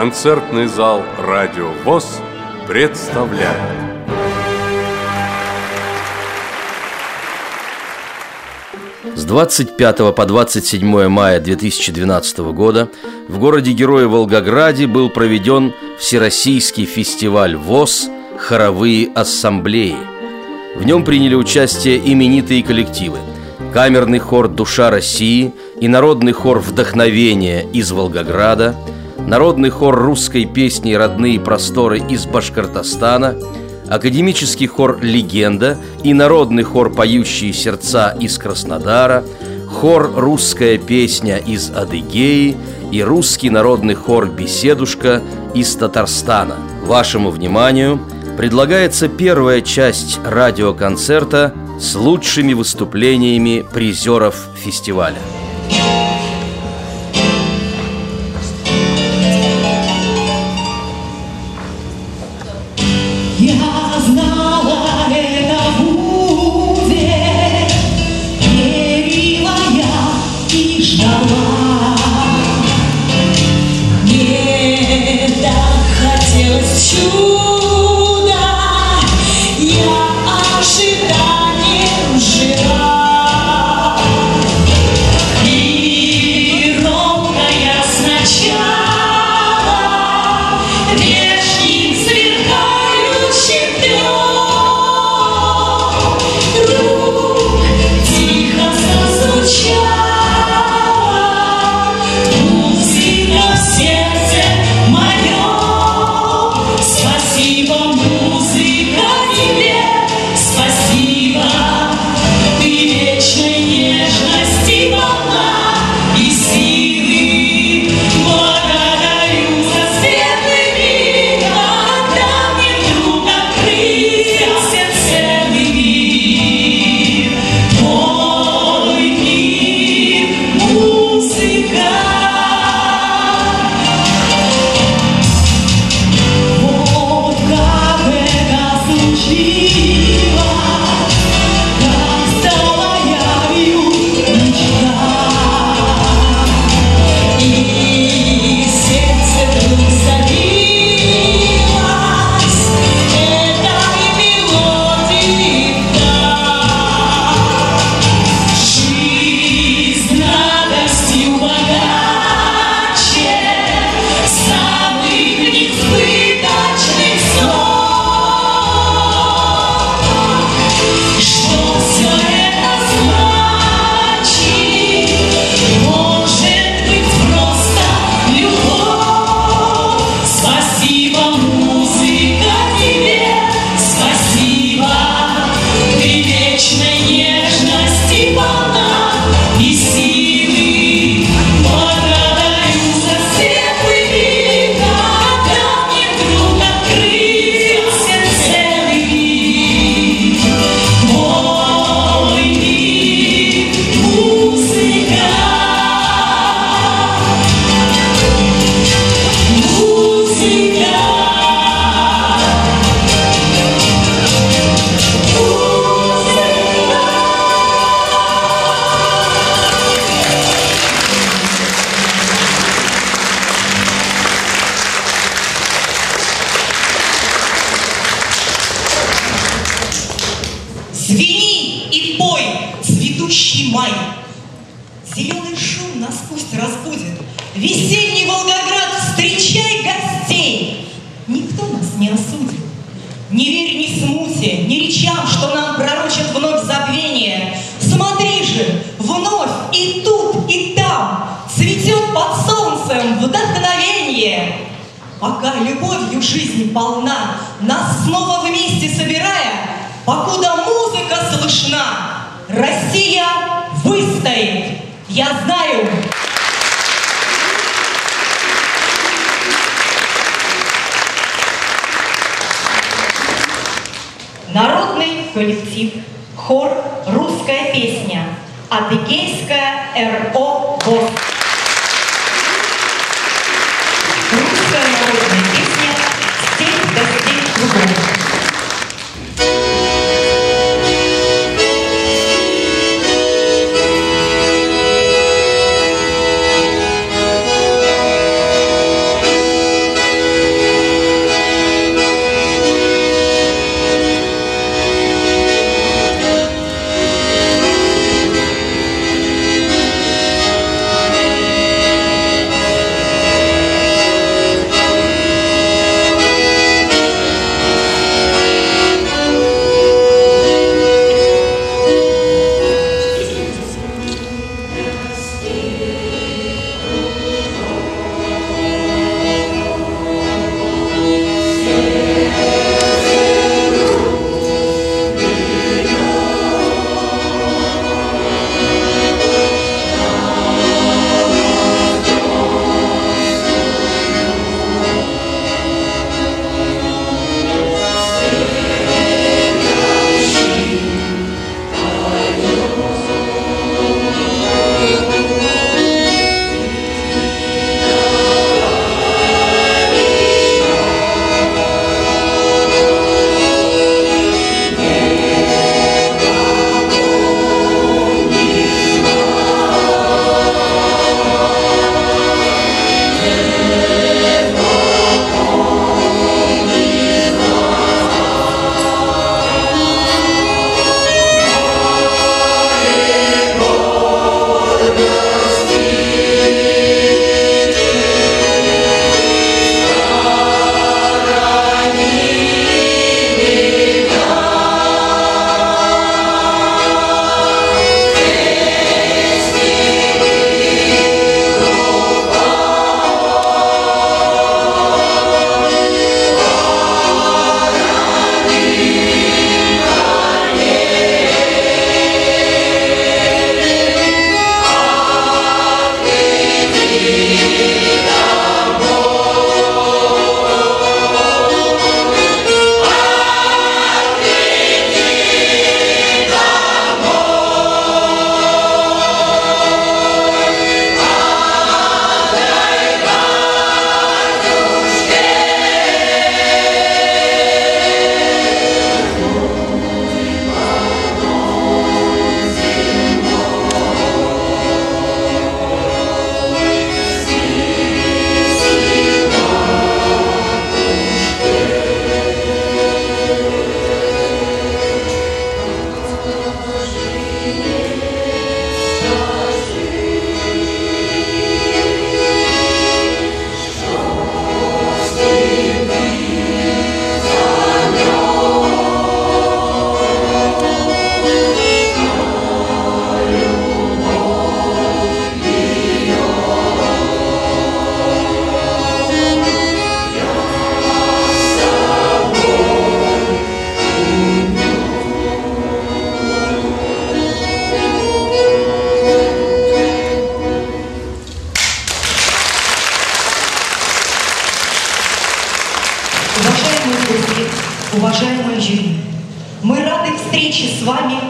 Концертный зал «Радио ВОЗ» представляет С 25 по 27 мая 2012 года в городе-герое Волгограде был проведен Всероссийский фестиваль ВОЗ «Хоровые ассамблеи». В нем приняли участие именитые коллективы Камерный хор «Душа России» и Народный хор «Вдохновение» из Волгограда – Народный хор русской песни «Родные просторы» из Башкортостана, Академический хор «Легенда» и Народный хор «Поющие сердца» из Краснодара, хор «Русская песня» из Адыгеи и русский народный хор «Беседушка» из Татарстана. Вашему вниманию предлагается первая часть радиоконцерта с лучшими выступлениями призеров фестиваля.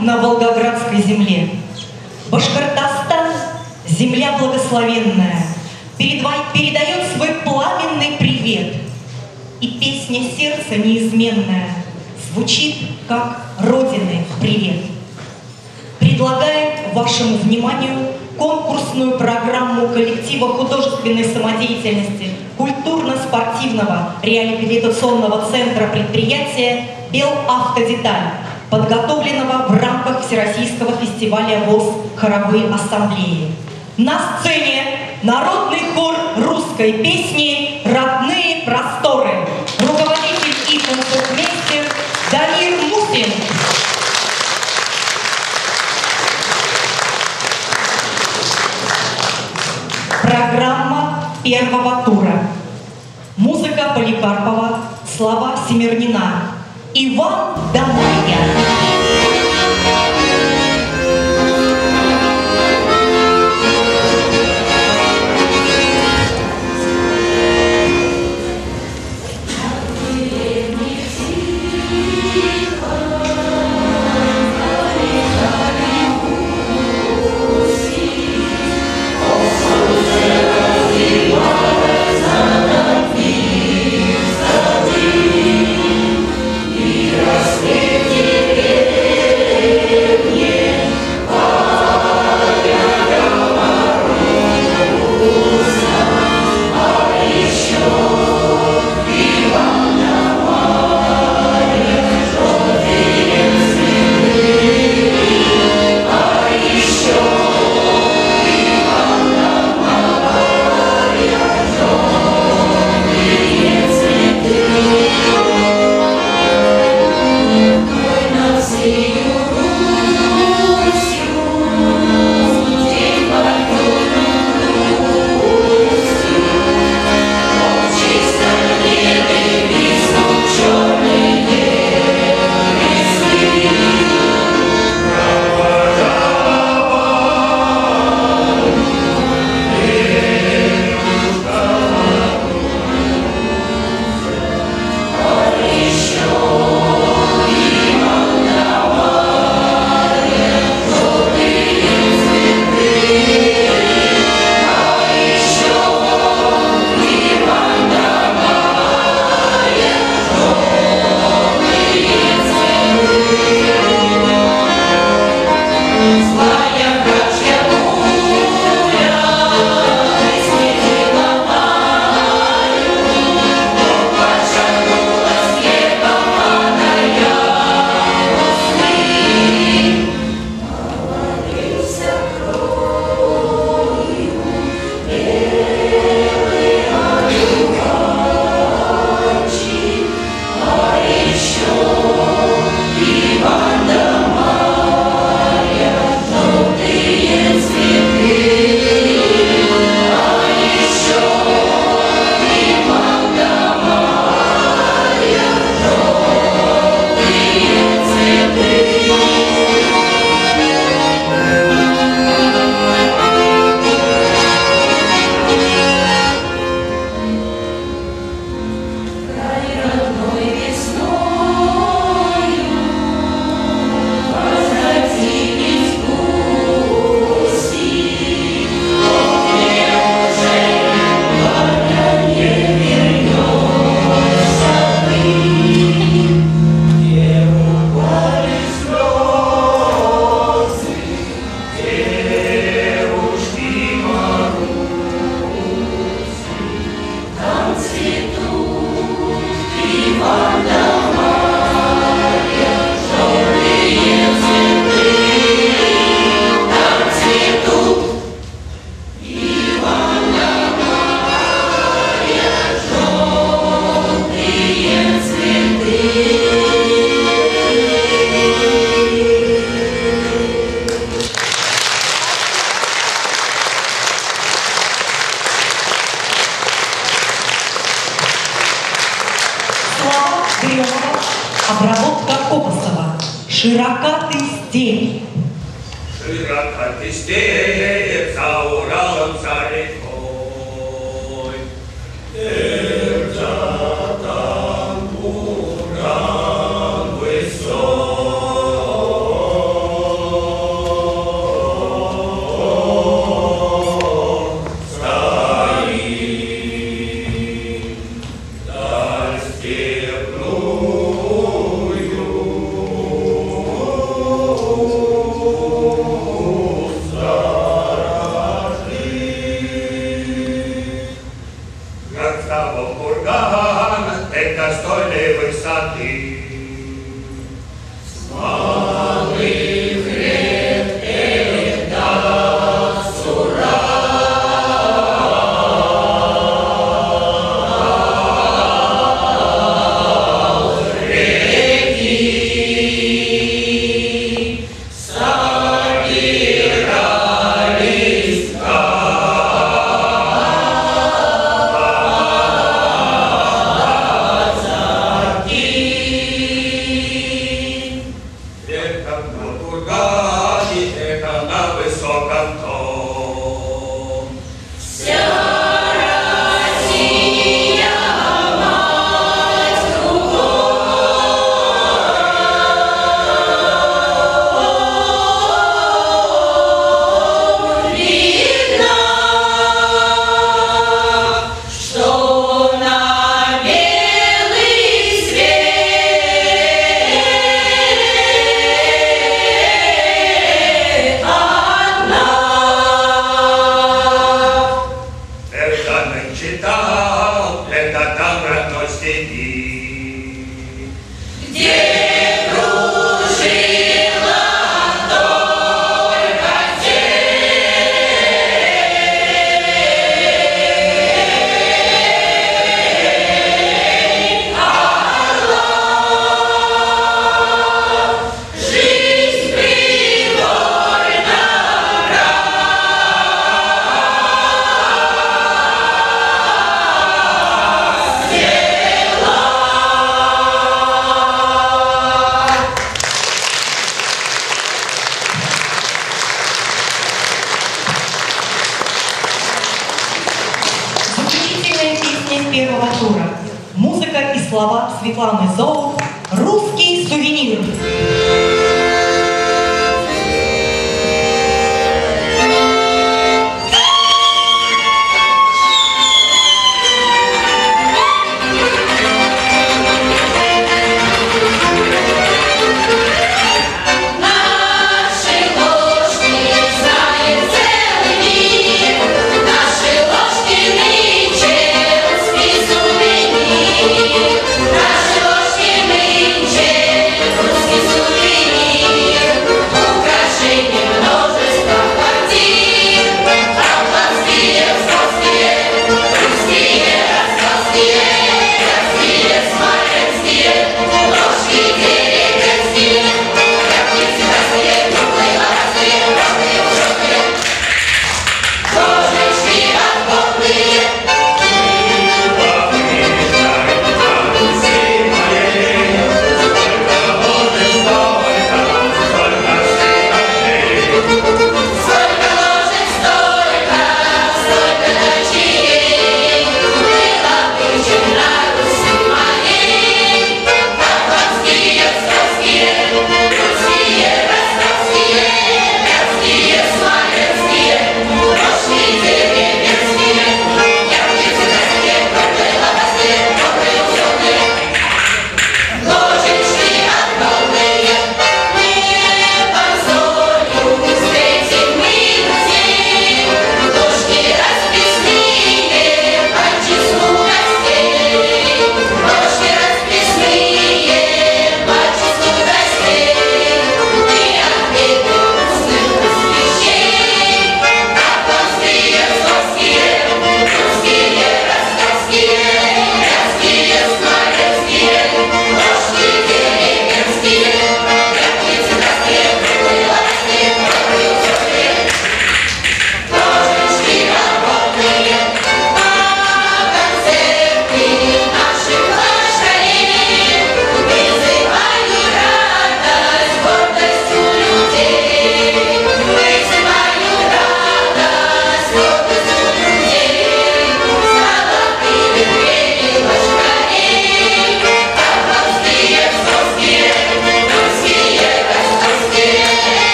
На Волгоградской земле. Башкортостан – земля благословенная, передает свой пламенный привет. И песня сердца неизменная звучит, как Родины привет. Предлагает вашему вниманию конкурсную программу коллектива художественной самодеятельности культурно-спортивного реабилитационного центра предприятия «Белавтодеталь», подготовленного в рамках Всероссийского фестиваля ВОЗ «Хоровые ассамблеи». На сцене народный хор русской песни «Родные просторы». Руководитель и концертмейстер Дамир Мусин. Программа первого тура. Музыка Поликарпова, слова Семернина. Иван Дамайя.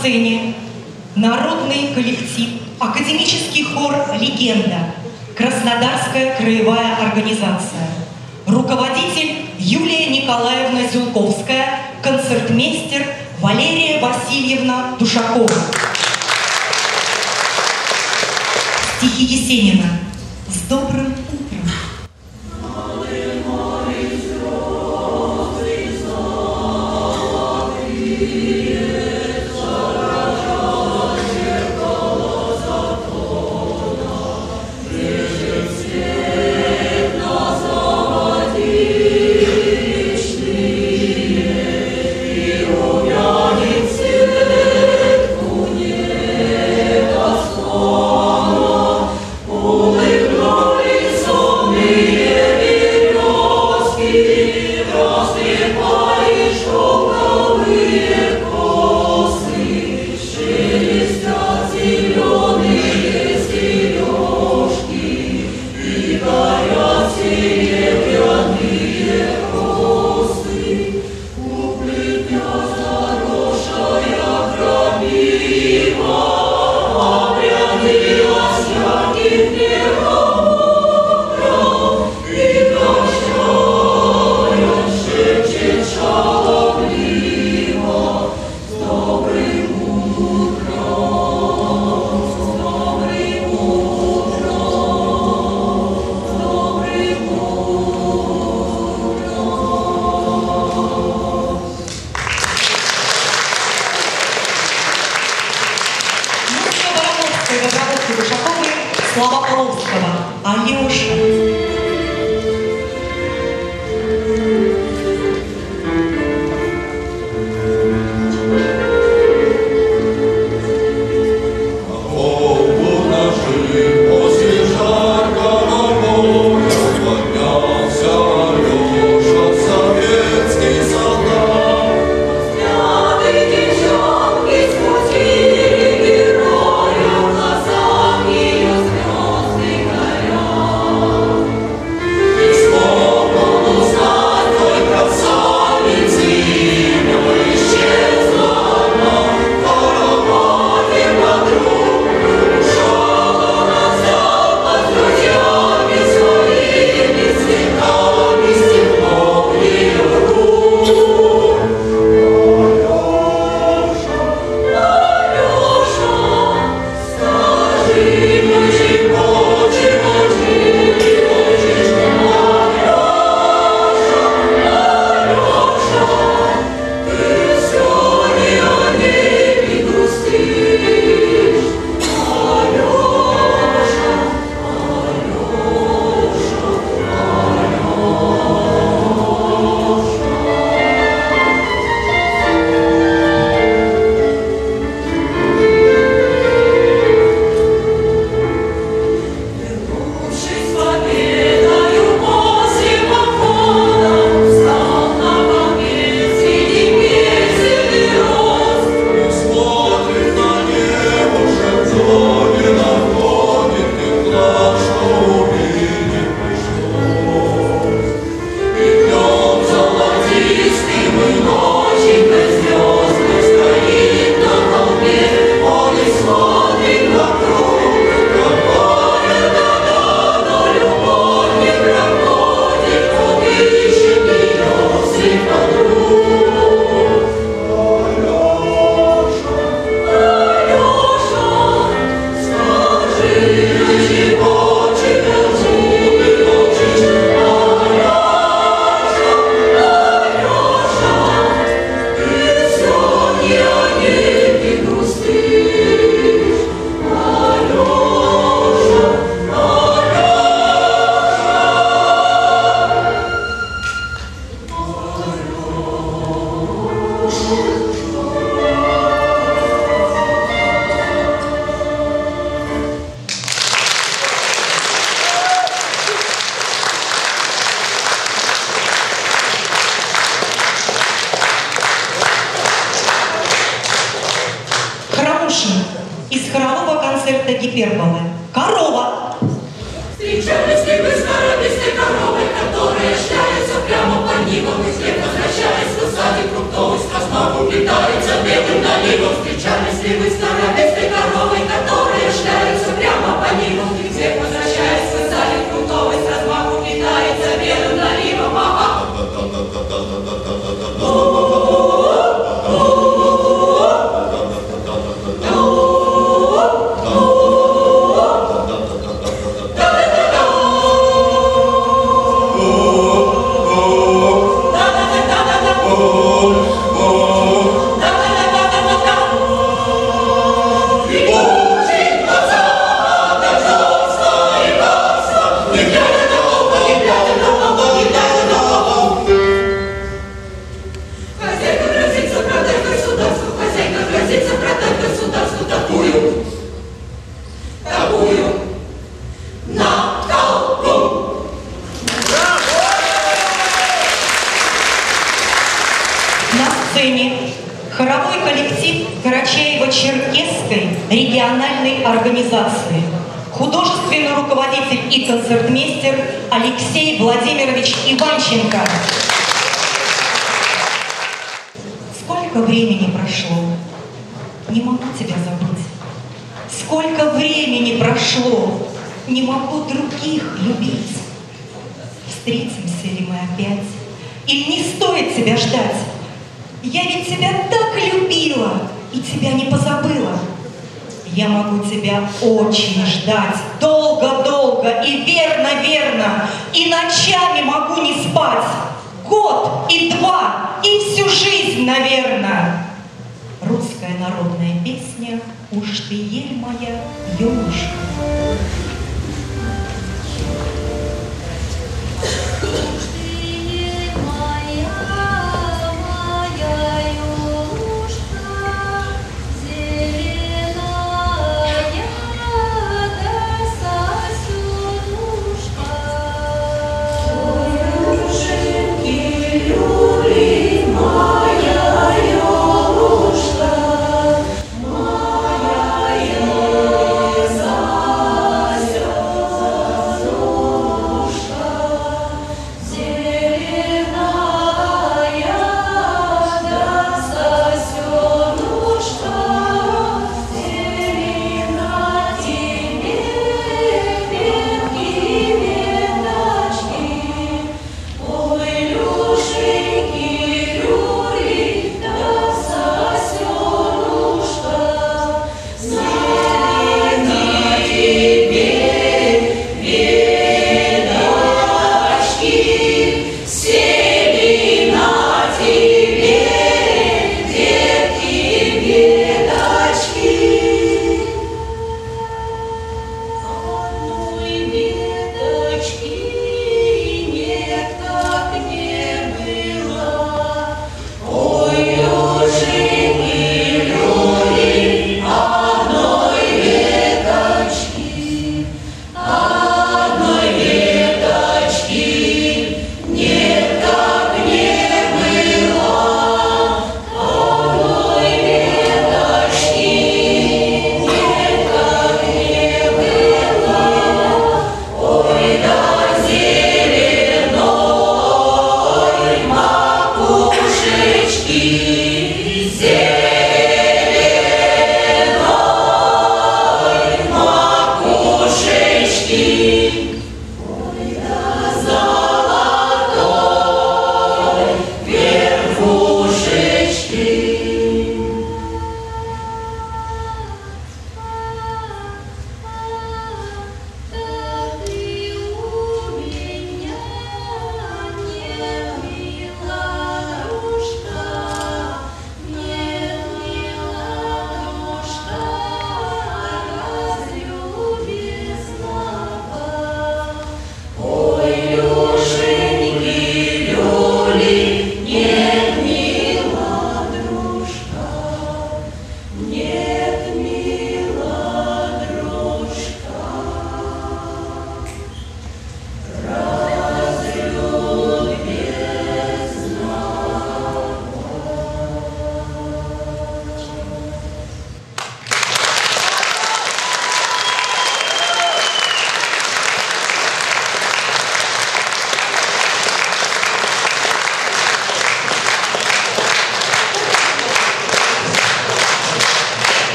сцене народный коллектив, академический хор «Легенда», Краснодарская краевая организация, руководитель Юлия Николаевна Зюлковская, концертмейстер Валерия Васильевна Душакова. Стихи Есенина. С добрым гнівом і слід возвращаясь, высадит фруктовый страстно улетает за белым наливом, встречами сливы старовесной коровой, которая Или не стоит тебя ждать? Я ведь тебя так любила и тебя не позабыла. Я могу тебя очень ждать, долго-долго и верно-верно, и ночами могу не спать. Год и два, и всю жизнь, наверное. Русская народная песня «Уж ты ель моя, юношка».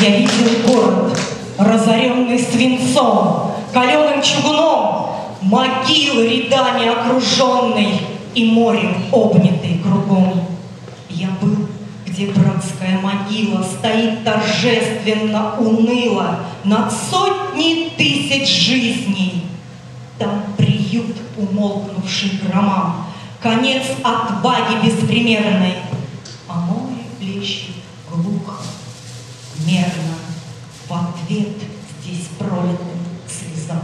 Я видел город, разоренный свинцом, каленым чугуном, могилы рядами окруженный и морем обнятый кругом. Я был, где братская могила стоит торжественно, уныло над сотней тысяч жизней. Там приют умолкнувший громам, конец отваги беспримерной, а море плещет мерно, в ответ здесь пролитым слезам.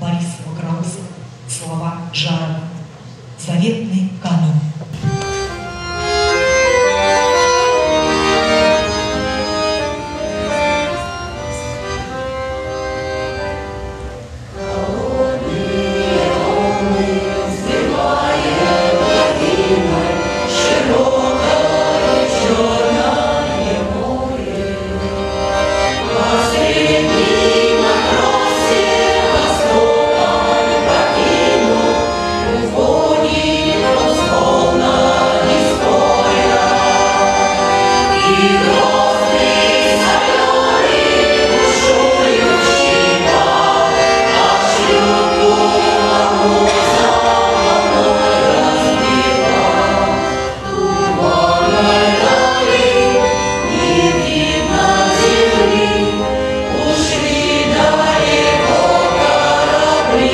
Борис Баграусов, слова Жарова, заветный камень.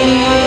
Amen.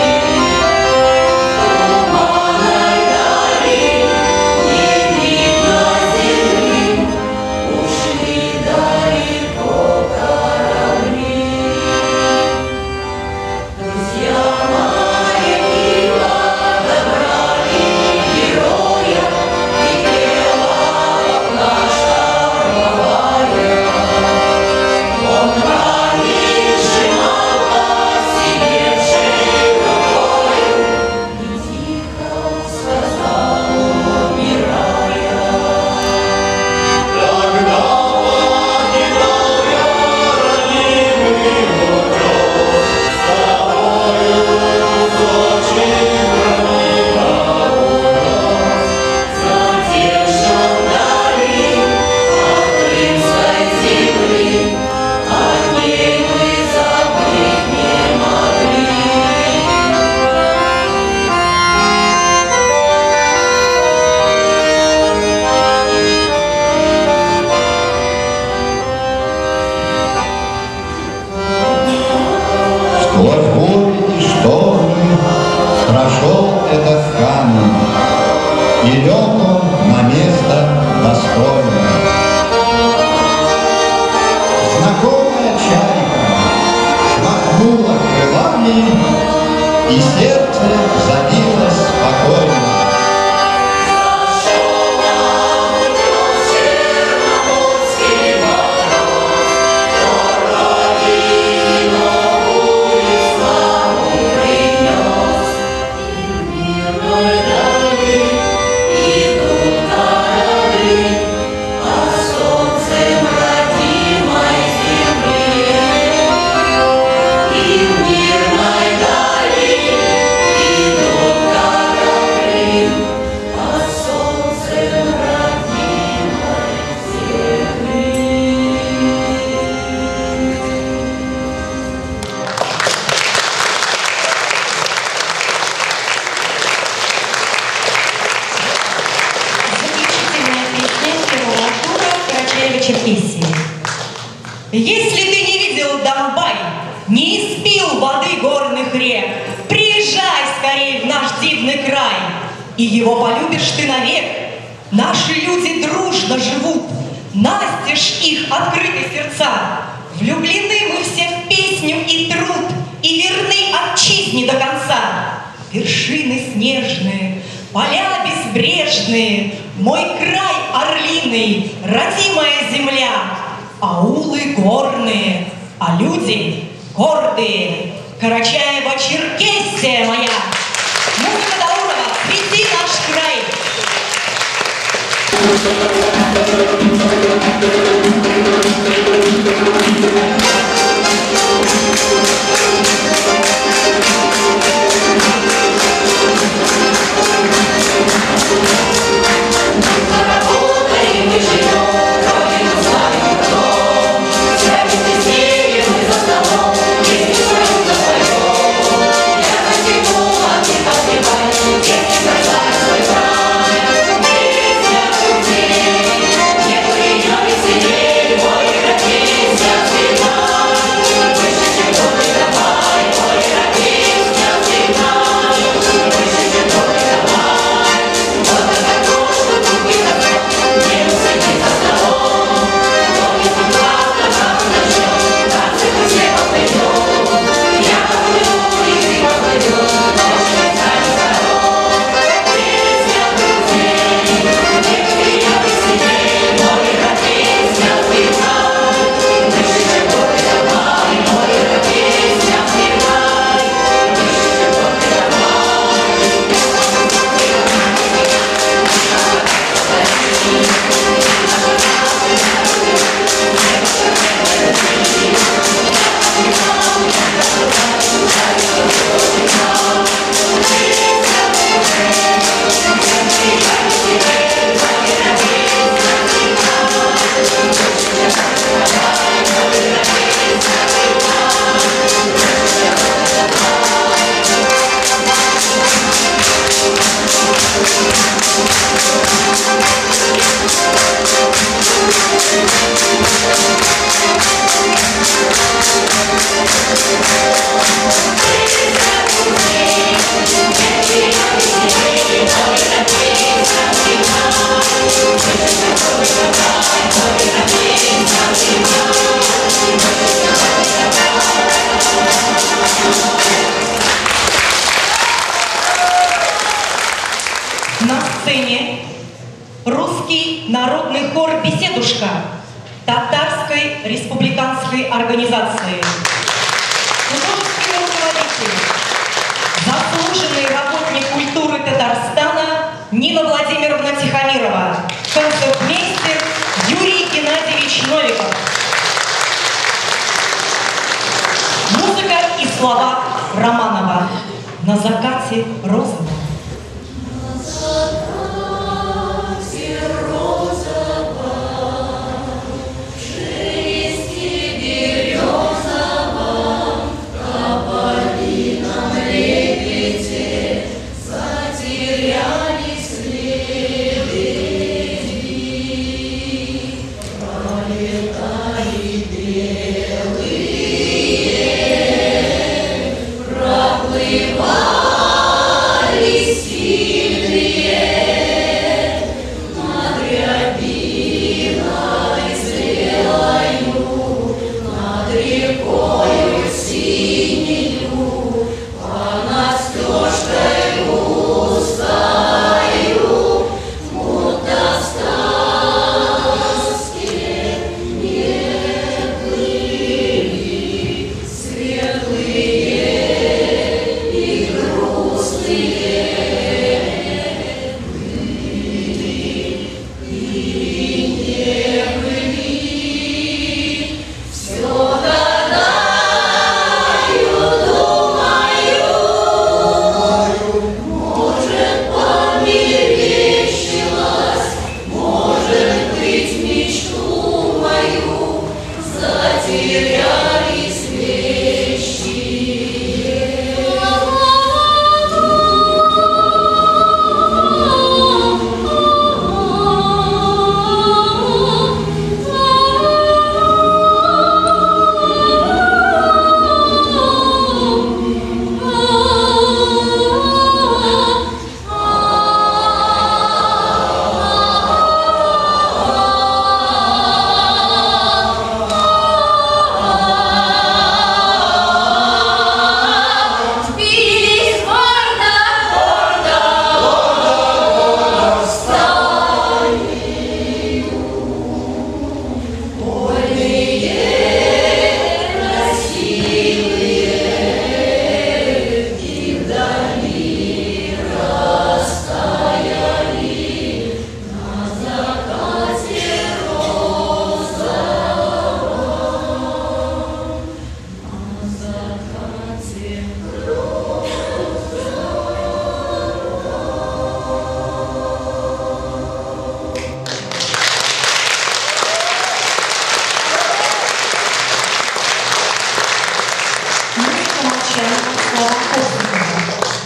Республиканской организации.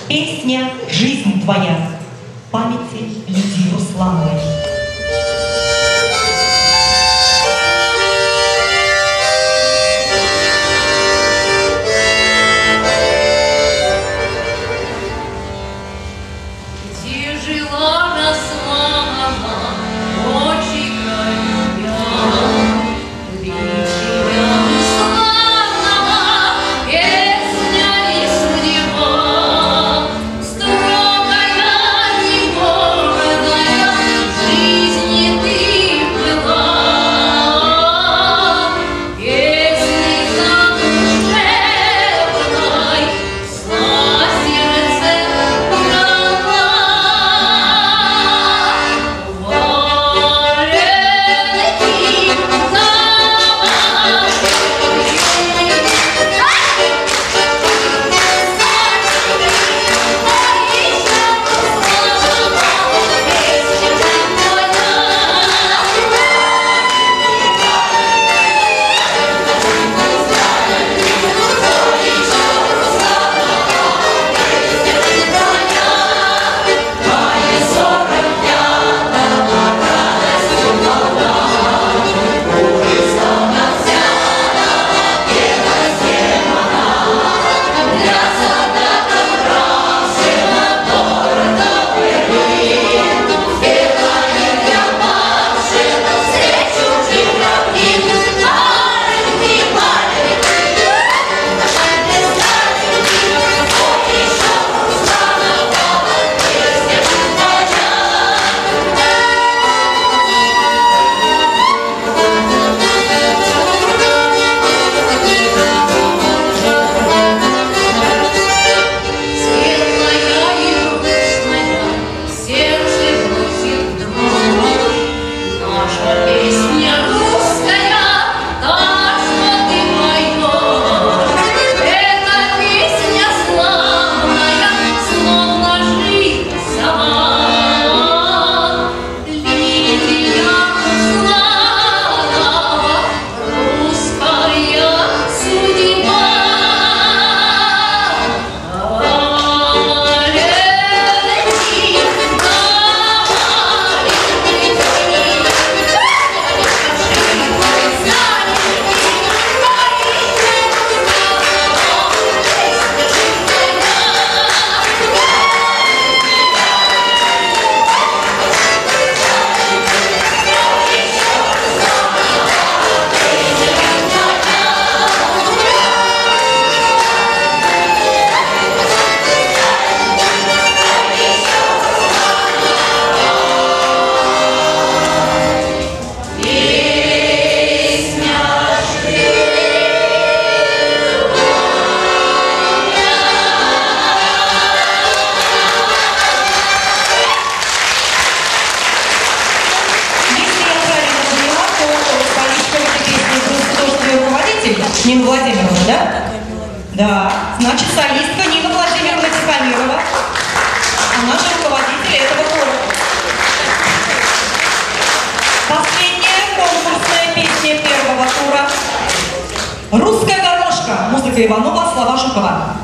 Песня «Жизнь твоя» памяти Лидии Руслановой. Владимировна, да? Да. Значит, солистка Нина Владимировна Тихомирова. Она а же руководитель этого хора. Последняя конкурсная песня первого тура. «Русская дорожка». Музыка Иванова, слова Жукова.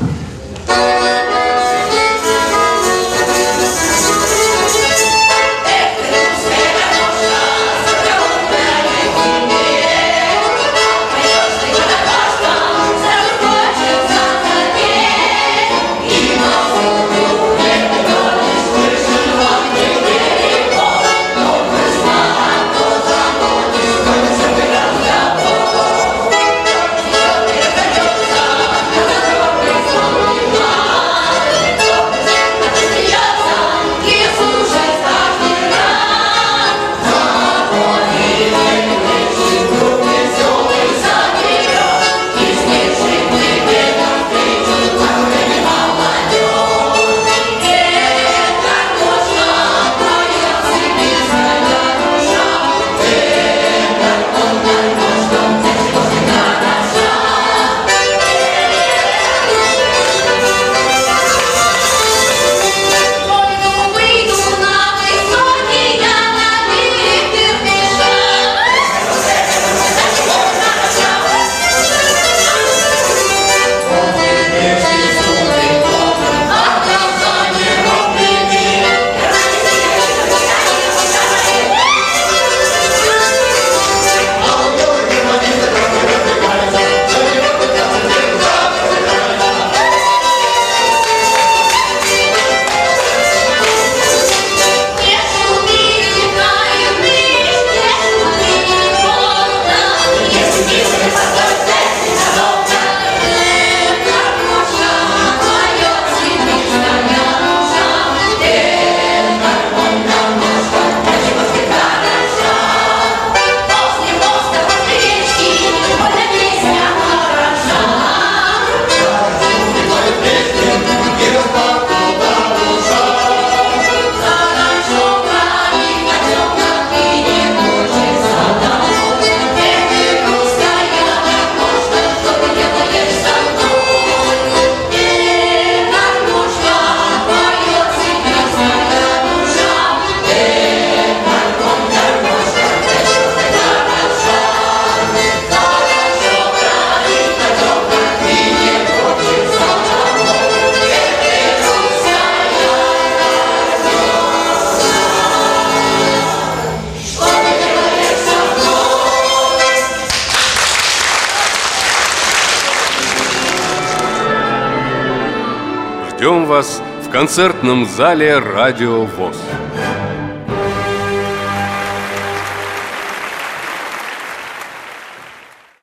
Концертном зале «Радио ВОЗ».